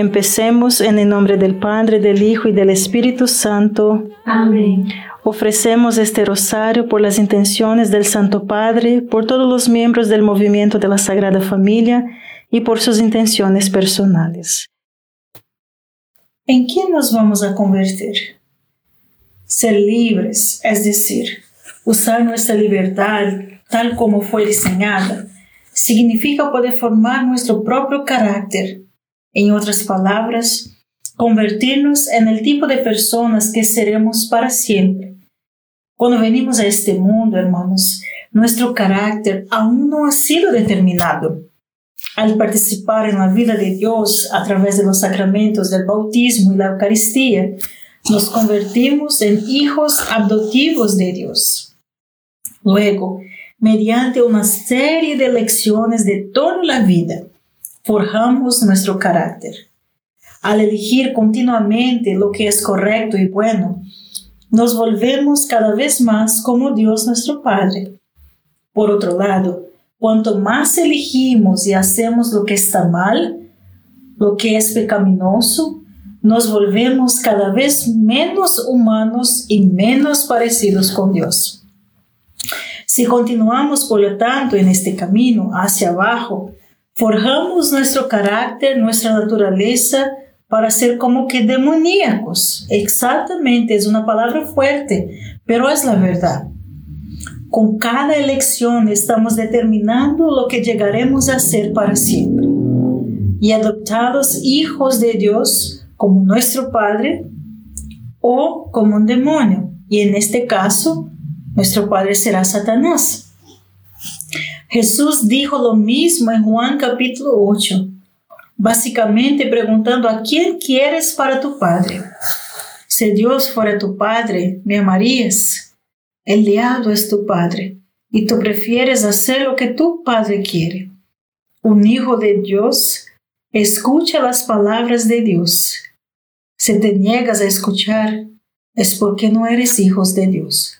Empecemos en el nombre del Padre, del Hijo y del Espíritu Santo. Amén. Ofrecemos este rosario por las intenciones del Santo Padre, por todos los miembros del movimiento de la Sagrada Familia y por sus intenciones personales. ¿En quién nos vamos a convertir? Ser libres, es decir, usar nuestra libertad tal como fue diseñada, significa poder formar nuestro propio carácter. En otras palabras, convertirnos en el tipo de personas que seremos para siempre. Cuando venimos a este mundo, hermanos, nuestro carácter aún no ha sido determinado. Al participar en la vida de Dios a través de los sacramentos del bautismo y la Eucaristía, nos convertimos en hijos adoptivos de Dios. Luego, mediante una serie de lecciones de toda la vida, forjamos nuestro carácter al elegir continuamente lo que es correcto y bueno, nos volvemos cada vez más como Dios nuestro Padre. Por otro lado, cuanto más elegimos y hacemos lo que está mal, lo que es pecaminoso, nos volvemos cada vez menos humanos y menos parecidos con Dios. Si continuamos, por lo tanto, en este camino hacia abajo, forjamos nuestro carácter, nuestra naturaleza, para ser como que demoníacos. Exactamente, es una palabra fuerte, pero es la verdad. Con cada elección estamos determinando lo que llegaremos a ser para siempre. Y adoptados hijos de Dios como nuestro Padre o como un demonio. Y en este caso, nuestro Padre será Satanás. Jesús dijo lo mismo en Juan capítulo 8 básicamente preguntando a quién quieres para tu Padre. Si Dios fuera tu Padre, ¿me amarías? El diablo es tu Padre y tú prefieres hacer lo que tu Padre quiere. Un hijo de Dios escucha las palabras de Dios. Si te niegas a escuchar, es porque no eres hijos de Dios.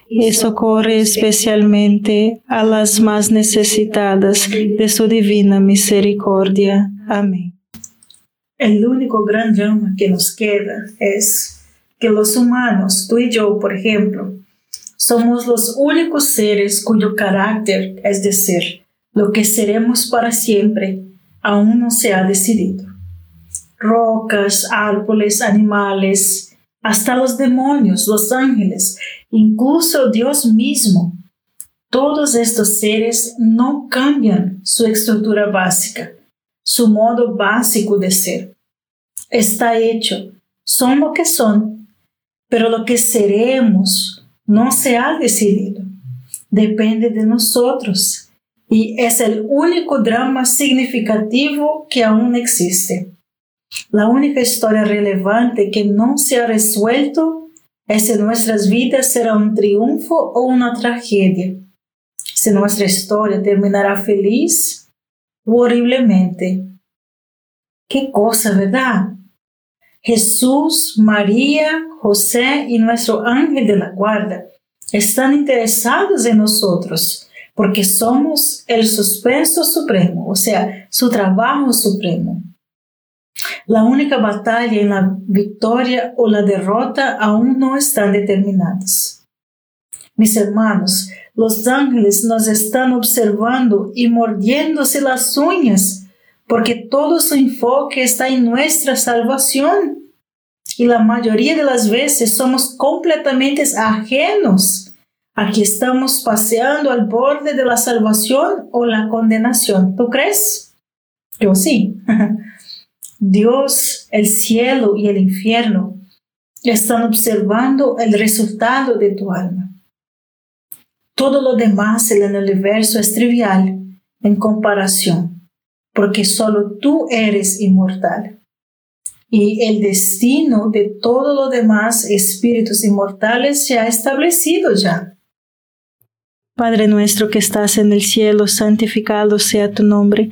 y socorre especialmente a las más necesitadas de su divina misericordia. Amén. El único gran drama que nos queda es que los humanos, tú y yo, por ejemplo, somos los únicos seres cuyo carácter, es decir, lo que seremos para siempre, aún no se ha decidido. Rocas, árboles, animales, hasta los demonios, los ángeles, incluso Dios mismo. Todos estos seres no cambian su estructura básica, su modo básico de ser. Está hecho, son lo que son, pero lo que seremos no se ha decidido. Depende de nosotros y es el único drama significativo que aún existe. La única historia relevante que no se ha resuelto es si nuestras vidas será un triunfo o una tragedia. Si nuestra historia terminará feliz o horriblemente. Qué cosa, ¿verdad? Jesús, María, José y nuestro ángel de la guarda están interesados en nosotros porque somos el suspenso supremo, o sea, su trabajo supremo. La única batalla en la victoria o la derrota aún no están determinadas. Mis hermanos, los ángeles nos están observando y mordiéndose las uñas porque todo su enfoque está en nuestra salvación. Y la mayoría de las veces somos completamente ajenos a que estamos paseando al borde de la salvación o la condenación. ¿Tú crees? Yo sí. Dios, el cielo y el infierno están observando el resultado de tu alma. Todo lo demás en el universo es trivial en comparación, porque solo tú eres inmortal. Y el destino de todo lo demás espíritus inmortales se ha establecido ya. Padre nuestro que estás en el cielo, santificado sea tu nombre.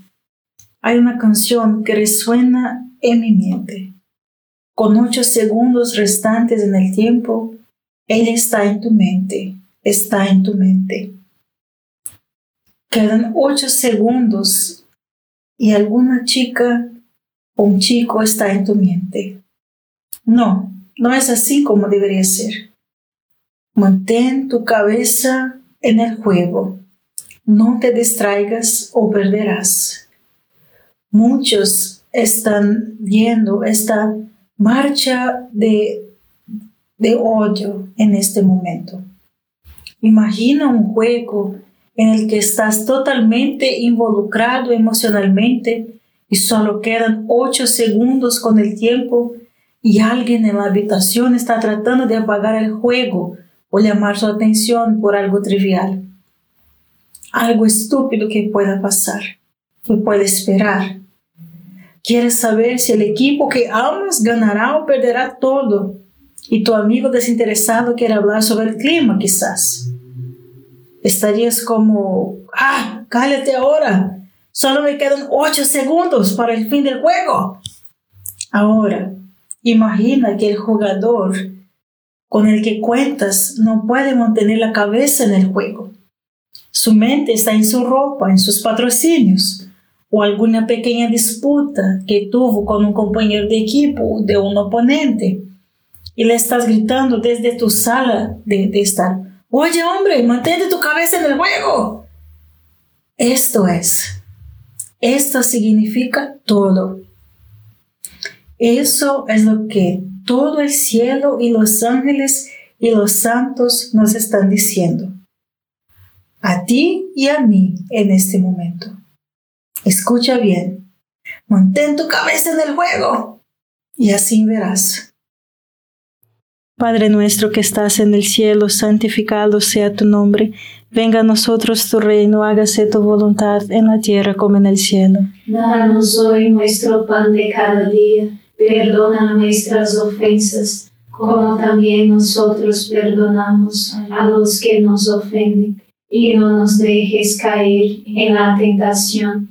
Hay una canción que resuena en mi mente. Con ocho segundos restantes en el tiempo, ella está en tu mente, está en tu mente. Quedan ocho segundos y alguna chica o un chico está en tu mente. No, no es así como debería ser. Mantén tu cabeza en el juego. No te distraigas o perderás. Muchos están viendo esta marcha de, de odio en este momento. Imagina un juego en el que estás totalmente involucrado emocionalmente y solo quedan ocho segundos con el tiempo y alguien en la habitación está tratando de apagar el juego o llamar su atención por algo trivial. Algo estúpido que pueda pasar, que puede esperar. Quieres saber si el equipo que amas ganará o perderá todo. Y tu amigo desinteresado quiere hablar sobre el clima, quizás. Estarías como, ah, cállate ahora. Solo me quedan ocho segundos para el fin del juego. Ahora, imagina que el jugador con el que cuentas no puede mantener la cabeza en el juego. Su mente está en su ropa, en sus patrocinios o alguna pequeña disputa que tuvo con un compañero de equipo de un oponente y le estás gritando desde tu sala de, de estar, oye hombre, mantente tu cabeza en el juego. Esto es, esto significa todo. Eso es lo que todo el cielo y los ángeles y los santos nos están diciendo. A ti y a mí en este momento. Escucha bien. Mantén tu cabeza en el juego y así verás. Padre nuestro que estás en el cielo, santificado sea tu nombre. Venga a nosotros tu reino, hágase tu voluntad en la tierra como en el cielo. Danos hoy nuestro pan de cada día. Perdona nuestras ofensas, como también nosotros perdonamos a los que nos ofenden. Y no nos dejes caer en la tentación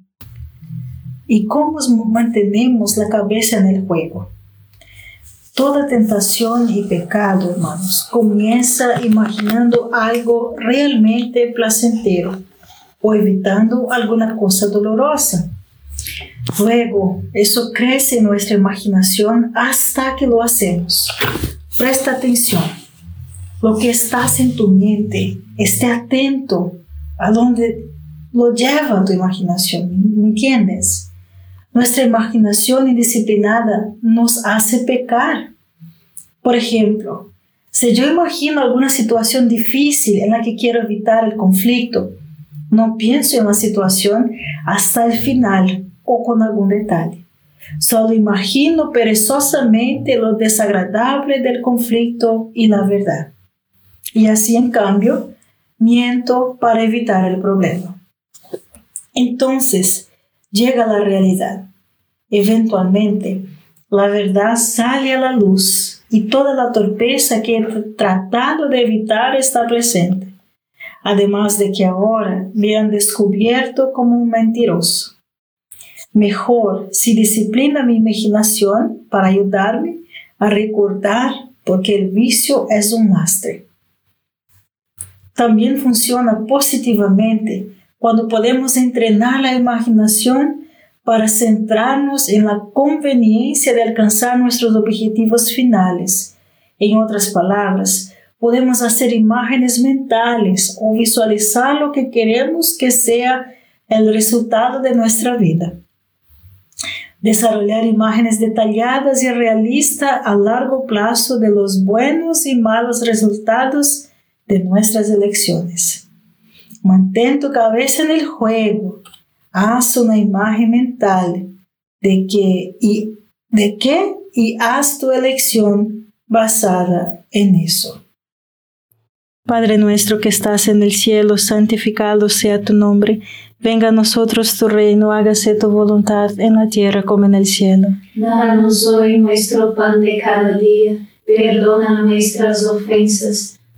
¿Y cómo mantenemos la cabeza en el juego? Toda tentación y pecado, hermanos, comienza imaginando algo realmente placentero o evitando alguna cosa dolorosa. Luego, eso crece en nuestra imaginación hasta que lo hacemos. Presta atención. Lo que estás en tu mente, esté atento a dónde lo lleva tu imaginación. ¿Me entiendes? Nuestra imaginación indisciplinada nos hace pecar. Por ejemplo, si yo imagino alguna situación difícil en la que quiero evitar el conflicto, no pienso en la situación hasta el final o con algún detalle. Solo imagino perezosamente lo desagradable del conflicto y la verdad. Y así, en cambio, miento para evitar el problema. Entonces, llega la realidad. Eventualmente, la verdad sale a la luz y toda la torpeza que he tratado de evitar está presente. Además de que ahora me han descubierto como un mentiroso. Mejor si disciplina mi imaginación para ayudarme a recordar porque el vicio es un lastre. También funciona positivamente cuando podemos entrenar la imaginación para centrarnos en la conveniencia de alcanzar nuestros objetivos finales. En otras palabras, podemos hacer imágenes mentales o visualizar lo que queremos que sea el resultado de nuestra vida. Desarrollar imágenes detalladas y realistas a largo plazo de los buenos y malos resultados de nuestras elecciones. Mantén tu cabeza en el juego. Haz una imagen mental de que y de qué y haz tu elección basada en eso. Padre nuestro que estás en el cielo, santificado sea tu nombre. Venga a nosotros tu reino, hágase tu voluntad en la tierra como en el cielo. Danos hoy nuestro pan de cada día. Perdona nuestras ofensas,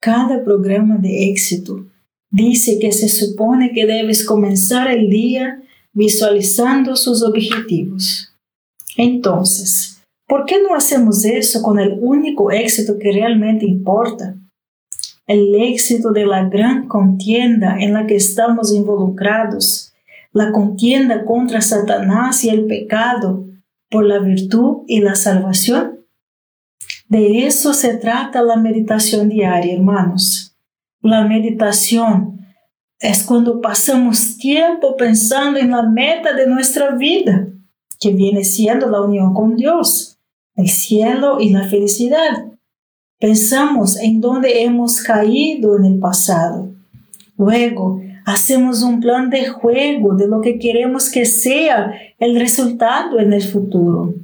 Cada programa de éxito dice que se supone que debes comenzar el día visualizando sus objetivos. Entonces, ¿por qué no hacemos eso con el único éxito que realmente importa? El éxito de la gran contienda en la que estamos involucrados, la contienda contra Satanás y el pecado por la virtud y la salvación. De eso se trata la meditación diaria, hermanos. La meditación es cuando pasamos tiempo pensando en la meta de nuestra vida, que viene siendo la unión con Dios, el cielo y la felicidad. Pensamos en dónde hemos caído en el pasado. Luego, hacemos un plan de juego de lo que queremos que sea el resultado en el futuro.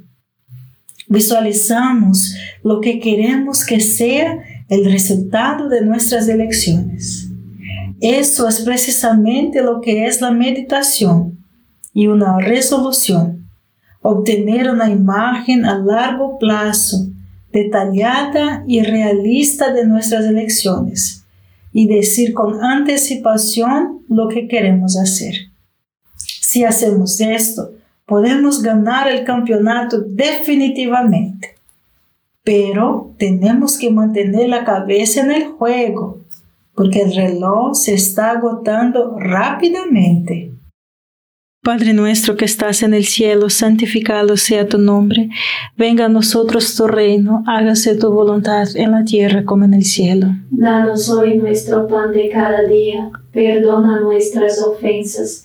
Visualizamos lo que queremos que sea el resultado de nuestras elecciones. Eso es precisamente lo que es la meditación y una resolución. Obtener una imagen a largo plazo, detallada y realista de nuestras elecciones y decir con anticipación lo que queremos hacer. Si hacemos esto, podemos ganar el campeonato definitivamente. Pero tenemos que mantener la cabeza en el juego, porque el reloj se está agotando rápidamente. Padre nuestro que estás en el cielo, santificado sea tu nombre. Venga a nosotros tu reino, hágase tu voluntad en la tierra como en el cielo. Danos hoy nuestro pan de cada día, perdona nuestras ofensas,